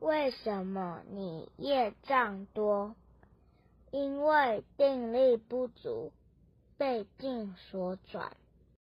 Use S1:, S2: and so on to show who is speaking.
S1: 为什么你业障多？因为定力不足被境所转。